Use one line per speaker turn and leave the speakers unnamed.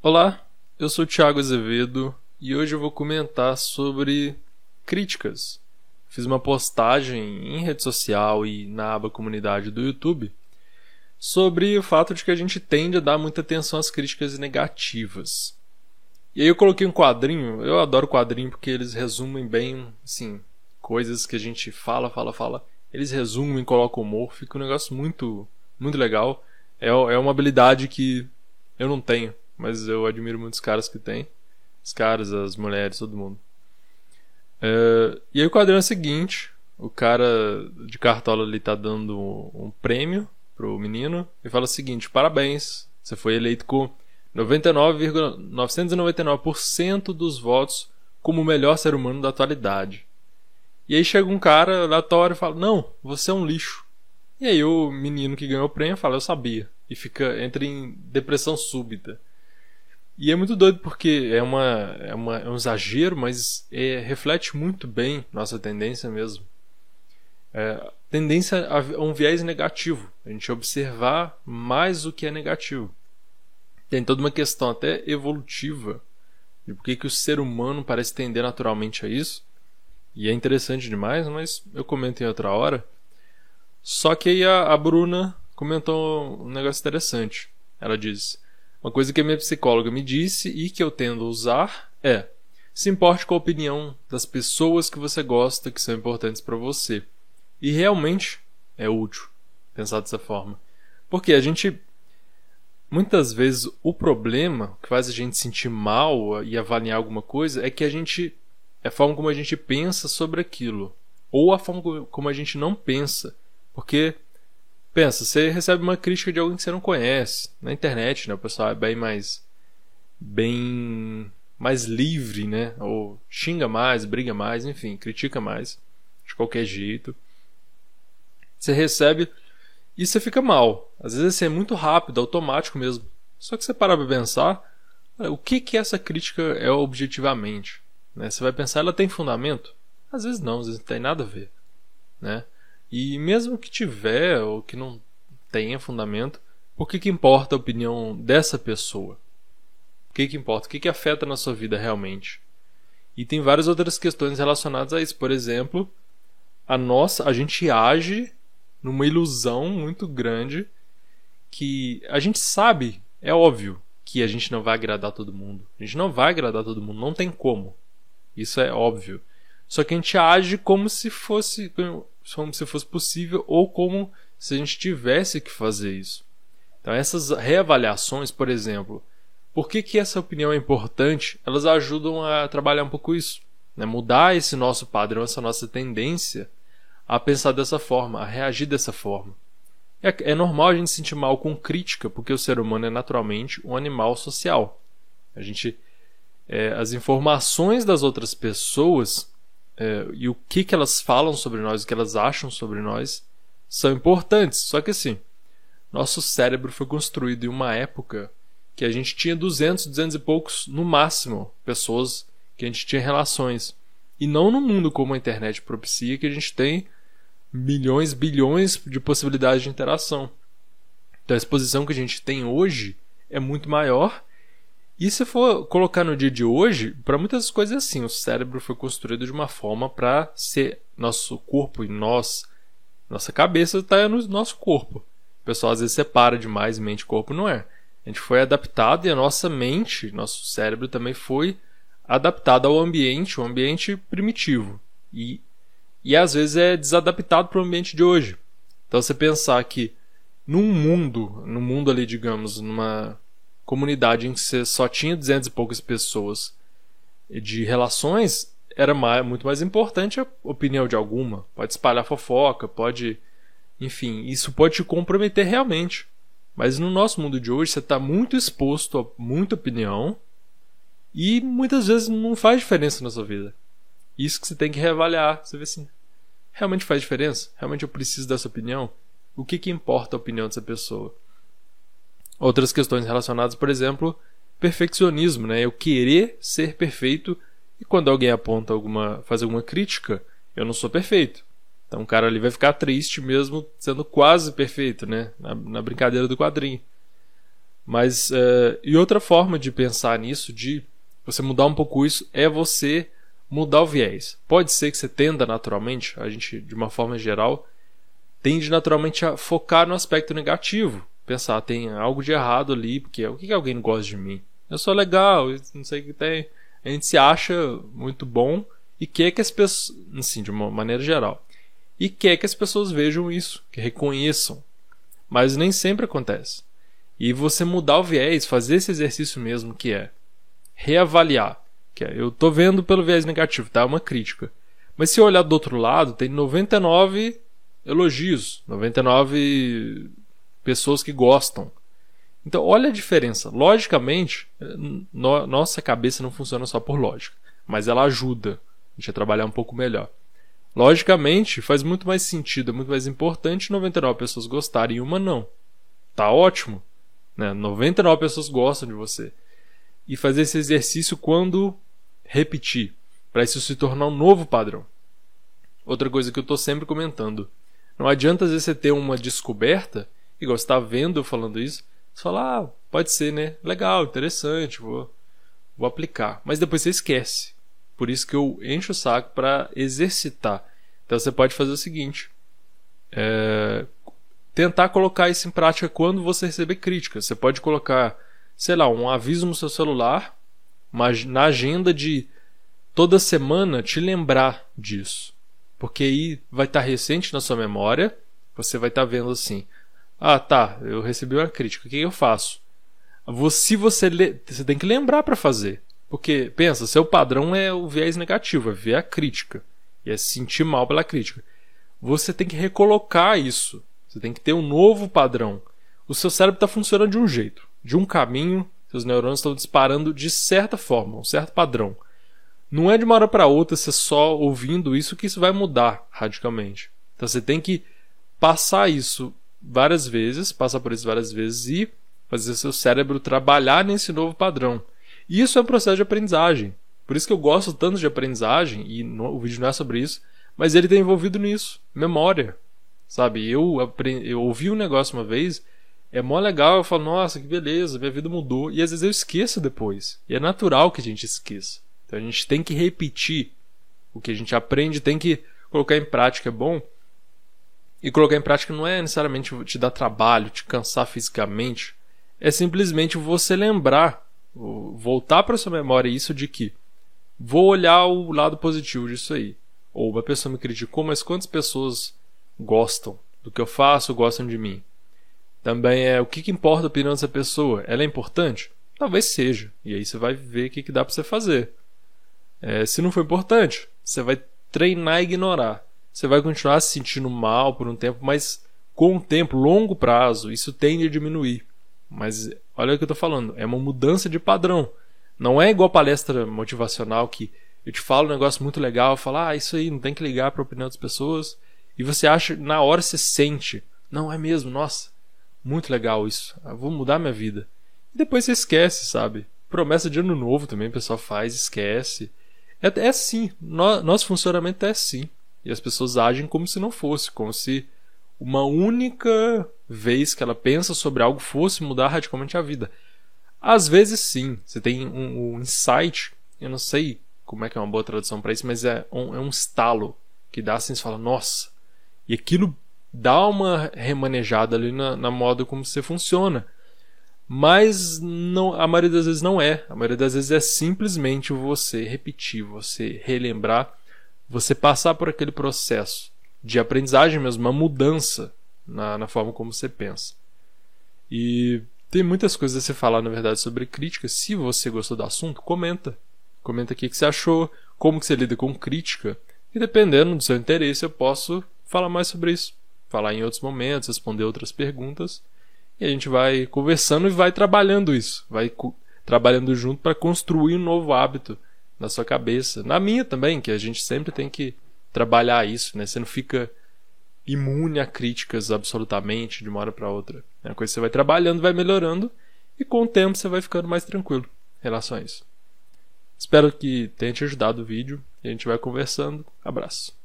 Olá, eu sou Thiago Azevedo e hoje eu vou comentar sobre críticas. Fiz uma postagem em rede social e na aba comunidade do YouTube sobre o fato de que a gente tende a dar muita atenção às críticas negativas. E aí eu coloquei um quadrinho, eu adoro quadrinho porque eles resumem bem, assim, coisas que a gente fala, fala, fala. Eles resumem, colocam humor, fica um negócio muito, muito legal. É, é uma habilidade que eu não tenho mas eu admiro muitos caras que tem. Os caras, as mulheres, todo mundo. É, e aí o quadrinho é o seguinte: o cara de cartola ali tá dando um, um prêmio pro menino e fala o seguinte: parabéns, você foi eleito com 99,999% dos votos como o melhor ser humano da atualidade. E aí chega um cara aleatório e fala: Não, você é um lixo. E aí o menino que ganhou o prêmio fala: Eu sabia. E fica entra em depressão súbita. E é muito doido porque é, uma, é, uma, é um exagero, mas é, reflete muito bem nossa tendência mesmo. É, tendência a um viés negativo, a gente observar mais o que é negativo. Tem toda uma questão até evolutiva de por que, que o ser humano parece tender naturalmente a isso. E é interessante demais, mas eu comento em outra hora. Só que aí a, a Bruna comentou um negócio interessante. Ela diz: uma coisa que a minha psicóloga me disse e que eu tendo a usar é: se importe com a opinião das pessoas que você gosta que são importantes para você. E realmente é útil pensar dessa forma. Porque a gente muitas vezes o problema que faz a gente sentir mal e avaliar alguma coisa é que a gente é a forma como a gente pensa sobre aquilo ou a forma como a gente não pensa. Porque Pensa, você recebe uma crítica de alguém que você não conhece. Na internet, né? O pessoal é bem mais. bem. mais livre, né? Ou xinga mais, briga mais, enfim, critica mais. De qualquer jeito. Você recebe e você fica mal. Às vezes assim, é muito rápido, automático mesmo. Só que você para pra pensar. O que que essa crítica é objetivamente? Né? Você vai pensar, ela tem fundamento? Às vezes não, às vezes não tem nada a ver. Né? E mesmo que tiver ou que não tenha fundamento, por que, que importa a opinião dessa pessoa? O que, que importa? O que, que afeta na sua vida realmente? E tem várias outras questões relacionadas a isso. Por exemplo, a nossa, a gente age numa ilusão muito grande que a gente sabe, é óbvio, que a gente não vai agradar todo mundo. A gente não vai agradar todo mundo, não tem como. Isso é óbvio. Só que a gente age como se fosse como se fosse possível ou como se a gente tivesse que fazer isso. Então essas reavaliações, por exemplo, por que, que essa opinião é importante? Elas ajudam a trabalhar um pouco isso, né? mudar esse nosso padrão, essa nossa tendência a pensar dessa forma, a reagir dessa forma. É, é normal a gente se sentir mal com crítica, porque o ser humano é naturalmente um animal social. A gente, é, as informações das outras pessoas é, e o que, que elas falam sobre nós, o que elas acham sobre nós, são importantes. Só que assim, nosso cérebro foi construído em uma época que a gente tinha 200, 200 e poucos, no máximo, pessoas que a gente tinha relações. E não no mundo como a internet propicia, que a gente tem milhões, bilhões de possibilidades de interação. Então a exposição que a gente tem hoje é muito maior e se for colocar no dia de hoje, para muitas coisas é assim, o cérebro foi construído de uma forma para ser nosso corpo e nós, nossa cabeça está no nosso corpo. O pessoal às vezes separa demais mente e corpo, não é. A gente foi adaptado e a nossa mente, nosso cérebro também foi adaptado ao ambiente, o um ambiente primitivo. E, e às vezes é desadaptado para o ambiente de hoje. Então você pensar que num mundo, no mundo ali, digamos, numa comunidade em que você só tinha 200 e poucas pessoas de relações, era mais, muito mais importante a opinião de alguma. Pode espalhar fofoca, pode. Enfim, isso pode te comprometer realmente. Mas no nosso mundo de hoje, você está muito exposto a muita opinião e muitas vezes não faz diferença na sua vida. Isso que você tem que reavaliar. Você vê assim: realmente faz diferença? Realmente eu preciso dessa opinião? O que, que importa a opinião dessa pessoa? Outras questões relacionadas, por exemplo, perfeccionismo, né? Eu querer ser perfeito e quando alguém aponta alguma, faz alguma crítica, eu não sou perfeito. Então o cara ali vai ficar triste mesmo sendo quase perfeito, né? Na, na brincadeira do quadrinho. Mas, uh, e outra forma de pensar nisso, de você mudar um pouco isso, é você mudar o viés. Pode ser que você tenda naturalmente, a gente, de uma forma geral, tende naturalmente a focar no aspecto negativo. Pensar, tem algo de errado ali, porque o que, que alguém não gosta de mim? Eu sou legal, não sei o que tem. A gente se acha muito bom e quer que as pessoas, assim, de uma maneira geral, e quer que as pessoas vejam isso, que reconheçam. Mas nem sempre acontece. E você mudar o viés, fazer esse exercício mesmo que é reavaliar. Que é, eu tô vendo pelo viés negativo, tá? É uma crítica. Mas se eu olhar do outro lado, tem 99 elogios, 99 pessoas que gostam. Então, olha a diferença. Logicamente, no, nossa cabeça não funciona só por lógica, mas ela ajuda a gente a trabalhar um pouco melhor. Logicamente, faz muito mais sentido, é muito mais importante 99 pessoas gostarem e uma não. Tá ótimo. Né? 99 pessoas gostam de você. E fazer esse exercício quando repetir, para isso se tornar um novo padrão. Outra coisa que eu estou sempre comentando. Não adianta às vezes você ter uma descoberta, igual você está vendo eu falando isso, você fala, ah, pode ser, né? Legal, interessante, vou, vou aplicar. Mas depois você esquece. Por isso que eu encho o saco para exercitar. Então você pode fazer o seguinte: é, tentar colocar isso em prática quando você receber críticas. Você pode colocar, sei lá, um aviso no seu celular, na agenda de toda semana te lembrar disso. Porque aí vai estar recente na sua memória, você vai estar vendo assim: ah, tá, eu recebi uma crítica, o que eu faço? Se você, você tem que lembrar para fazer. Porque, pensa, seu padrão é o viés negativo, é ver a crítica. E é se sentir mal pela crítica. Você tem que recolocar isso. Você tem que ter um novo padrão. O seu cérebro está funcionando de um jeito, de um caminho, seus neurônios estão disparando de certa forma, um certo padrão. Não é de uma hora para outra você só ouvindo isso que isso vai mudar radicalmente. Então você tem que passar isso várias vezes, passar por isso várias vezes e fazer seu cérebro trabalhar nesse novo padrão. E isso é um processo de aprendizagem. Por isso que eu gosto tanto de aprendizagem, e no, o vídeo não é sobre isso, mas ele está envolvido nisso. Memória. Sabe? Eu, aprendi, eu ouvi um negócio uma vez, é mó legal, eu falo, nossa, que beleza, minha vida mudou. E às vezes eu esqueço depois. E é natural que a gente esqueça. Então a gente tem que repetir o que a gente aprende, tem que colocar em prática, é bom. E colocar em prática não é necessariamente te dar trabalho, te cansar fisicamente. É simplesmente você lembrar, voltar para sua memória isso de que vou olhar o lado positivo disso aí. Ou uma pessoa me criticou, mas quantas pessoas gostam do que eu faço, gostam de mim? Também é o que, que importa a opinião dessa pessoa? Ela é importante? Talvez seja. E aí você vai ver o que, que dá para você fazer. É, se não for importante, você vai treinar a ignorar. Você vai continuar se sentindo mal por um tempo, mas com o tempo, longo prazo, isso tende a diminuir. Mas olha o que eu estou falando, é uma mudança de padrão. Não é igual palestra motivacional que eu te falo um negócio muito legal, eu falo, ah, isso aí, não tem que ligar para a opinião das pessoas. E você acha, na hora você sente, não é mesmo, nossa, muito legal isso, eu vou mudar minha vida. E depois você esquece, sabe? Promessa de ano novo também o pessoal faz, esquece. É, é assim, no, nosso funcionamento é assim. E as pessoas agem como se não fosse, como se uma única vez que ela pensa sobre algo fosse mudar radicalmente a vida. Às vezes sim, você tem um, um insight, eu não sei como é que é uma boa tradução para isso, mas é um, é um estalo que dá assim, você fala, nossa, e aquilo dá uma remanejada ali na, na moda como você funciona. Mas não, a maioria das vezes não é. A maioria das vezes é simplesmente você repetir, você relembrar você passar por aquele processo de aprendizagem mesmo, uma mudança na, na forma como você pensa. E tem muitas coisas a se falar, na verdade, sobre crítica. Se você gostou do assunto, comenta. Comenta o que, que você achou, como que você lida com crítica. E dependendo do seu interesse, eu posso falar mais sobre isso. Falar em outros momentos, responder outras perguntas. E a gente vai conversando e vai trabalhando isso. Vai trabalhando junto para construir um novo hábito na sua cabeça. Na minha também, que a gente sempre tem que trabalhar isso, né? Você não fica imune a críticas absolutamente de uma hora para outra. É uma coisa que você vai trabalhando, vai melhorando e com o tempo você vai ficando mais tranquilo em relação a isso. Espero que tenha te ajudado o vídeo e a gente vai conversando. Abraço.